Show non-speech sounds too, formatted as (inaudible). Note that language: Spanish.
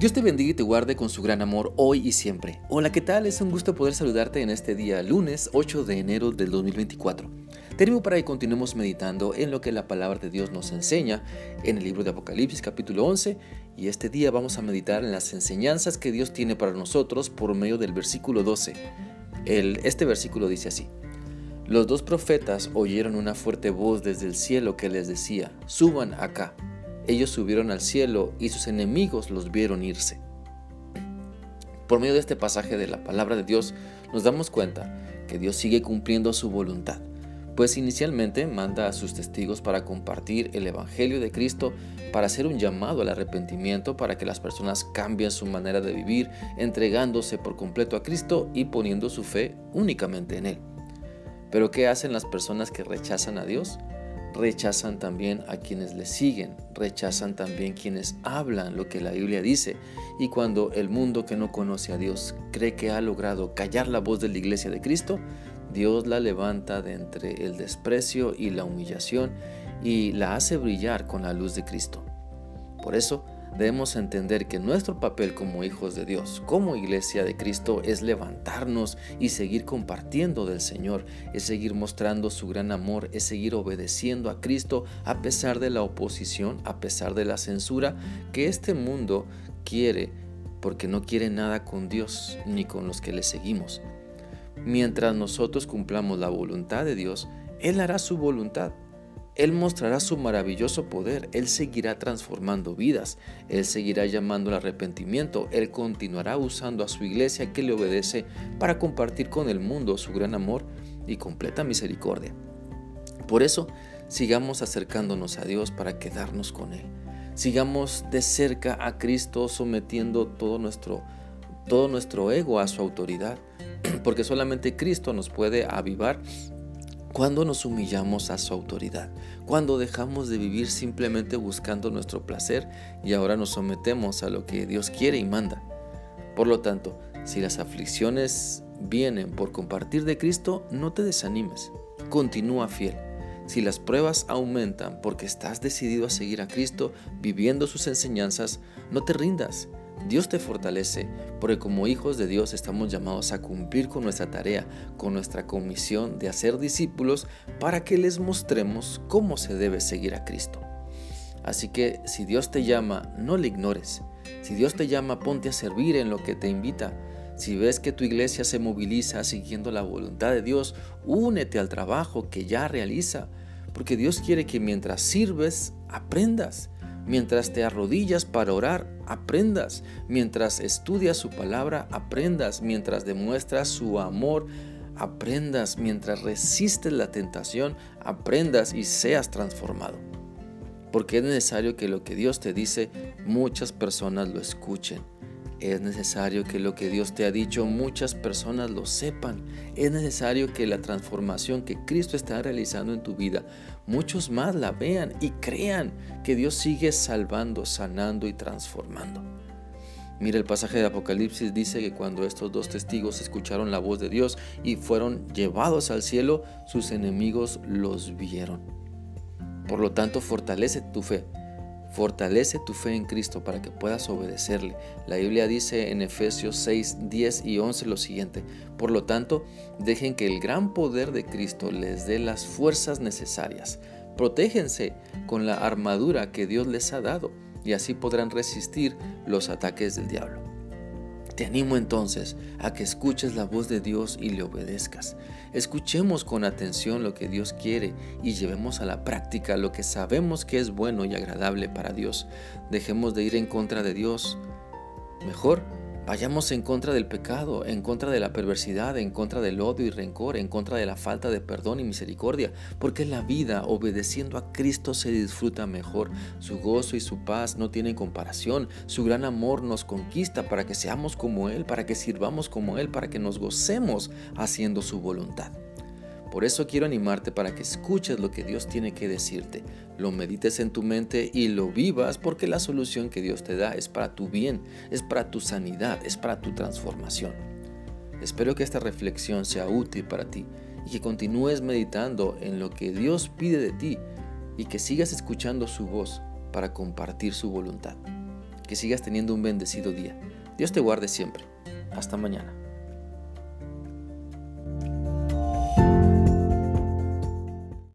Dios te bendiga y te guarde con su gran amor hoy y siempre. Hola, ¿qué tal? Es un gusto poder saludarte en este día, lunes 8 de enero del 2024. Te animo para que continuemos meditando en lo que la palabra de Dios nos enseña en el libro de Apocalipsis capítulo 11 y este día vamos a meditar en las enseñanzas que Dios tiene para nosotros por medio del versículo 12. El, este versículo dice así. Los dos profetas oyeron una fuerte voz desde el cielo que les decía, suban acá. Ellos subieron al cielo y sus enemigos los vieron irse. Por medio de este pasaje de la palabra de Dios nos damos cuenta que Dios sigue cumpliendo su voluntad, pues inicialmente manda a sus testigos para compartir el Evangelio de Cristo, para hacer un llamado al arrepentimiento, para que las personas cambien su manera de vivir, entregándose por completo a Cristo y poniendo su fe únicamente en Él. Pero ¿qué hacen las personas que rechazan a Dios? Rechazan también a quienes le siguen, rechazan también quienes hablan lo que la Biblia dice. Y cuando el mundo que no conoce a Dios cree que ha logrado callar la voz de la iglesia de Cristo, Dios la levanta de entre el desprecio y la humillación y la hace brillar con la luz de Cristo. Por eso, debemos entender que nuestro papel como hijos de Dios, como iglesia de Cristo, es levantarnos y seguir compartiendo del Señor, es seguir mostrando su gran amor, es seguir obedeciendo a Cristo a pesar de la oposición, a pesar de la censura que este mundo quiere, porque no quiere nada con Dios ni con los que le seguimos. Mientras nosotros cumplamos la voluntad de Dios, Él hará su voluntad él mostrará su maravilloso poder, Él seguirá transformando vidas, Él seguirá llamando al arrepentimiento, Él continuará usando a su iglesia que le obedece para compartir con el mundo su gran amor y completa misericordia. Por eso, sigamos acercándonos a Dios para quedarnos con Él. Sigamos de cerca a Cristo sometiendo todo nuestro, todo nuestro ego a su autoridad, (clears throat) porque solamente Cristo nos puede avivar cuando nos humillamos a su autoridad, cuando dejamos de vivir simplemente buscando nuestro placer y ahora nos sometemos a lo que Dios quiere y manda. Por lo tanto, si las aflicciones vienen por compartir de Cristo, no te desanimes, continúa fiel. Si las pruebas aumentan porque estás decidido a seguir a Cristo viviendo sus enseñanzas, no te rindas, Dios te fortalece, porque como hijos de Dios estamos llamados a cumplir con nuestra tarea, con nuestra comisión de hacer discípulos para que les mostremos cómo se debe seguir a Cristo. Así que si Dios te llama, no le ignores. Si Dios te llama, ponte a servir en lo que te invita. Si ves que tu iglesia se moviliza siguiendo la voluntad de Dios, únete al trabajo que ya realiza, porque Dios quiere que mientras sirves, aprendas. Mientras te arrodillas para orar, aprendas. Mientras estudias su palabra, aprendas. Mientras demuestras su amor, aprendas. Mientras resistes la tentación, aprendas y seas transformado. Porque es necesario que lo que Dios te dice, muchas personas lo escuchen. Es necesario que lo que Dios te ha dicho muchas personas lo sepan. Es necesario que la transformación que Cristo está realizando en tu vida, muchos más la vean y crean que Dios sigue salvando, sanando y transformando. Mira, el pasaje de Apocalipsis dice que cuando estos dos testigos escucharon la voz de Dios y fueron llevados al cielo, sus enemigos los vieron. Por lo tanto, fortalece tu fe Fortalece tu fe en Cristo para que puedas obedecerle. La Biblia dice en Efesios 6, 10 y 11 lo siguiente. Por lo tanto, dejen que el gran poder de Cristo les dé las fuerzas necesarias. Protéjense con la armadura que Dios les ha dado y así podrán resistir los ataques del diablo. Te animo entonces a que escuches la voz de Dios y le obedezcas. Escuchemos con atención lo que Dios quiere y llevemos a la práctica lo que sabemos que es bueno y agradable para Dios. Dejemos de ir en contra de Dios. Mejor, Vayamos en contra del pecado, en contra de la perversidad, en contra del odio y rencor, en contra de la falta de perdón y misericordia, porque la vida obedeciendo a Cristo se disfruta mejor. Su gozo y su paz no tienen comparación. Su gran amor nos conquista para que seamos como Él, para que sirvamos como Él, para que nos gocemos haciendo su voluntad. Por eso quiero animarte para que escuches lo que Dios tiene que decirte, lo medites en tu mente y lo vivas porque la solución que Dios te da es para tu bien, es para tu sanidad, es para tu transformación. Espero que esta reflexión sea útil para ti y que continúes meditando en lo que Dios pide de ti y que sigas escuchando su voz para compartir su voluntad. que sigas teniendo un bendecido día. Dios te guarde siempre. Hasta mañana.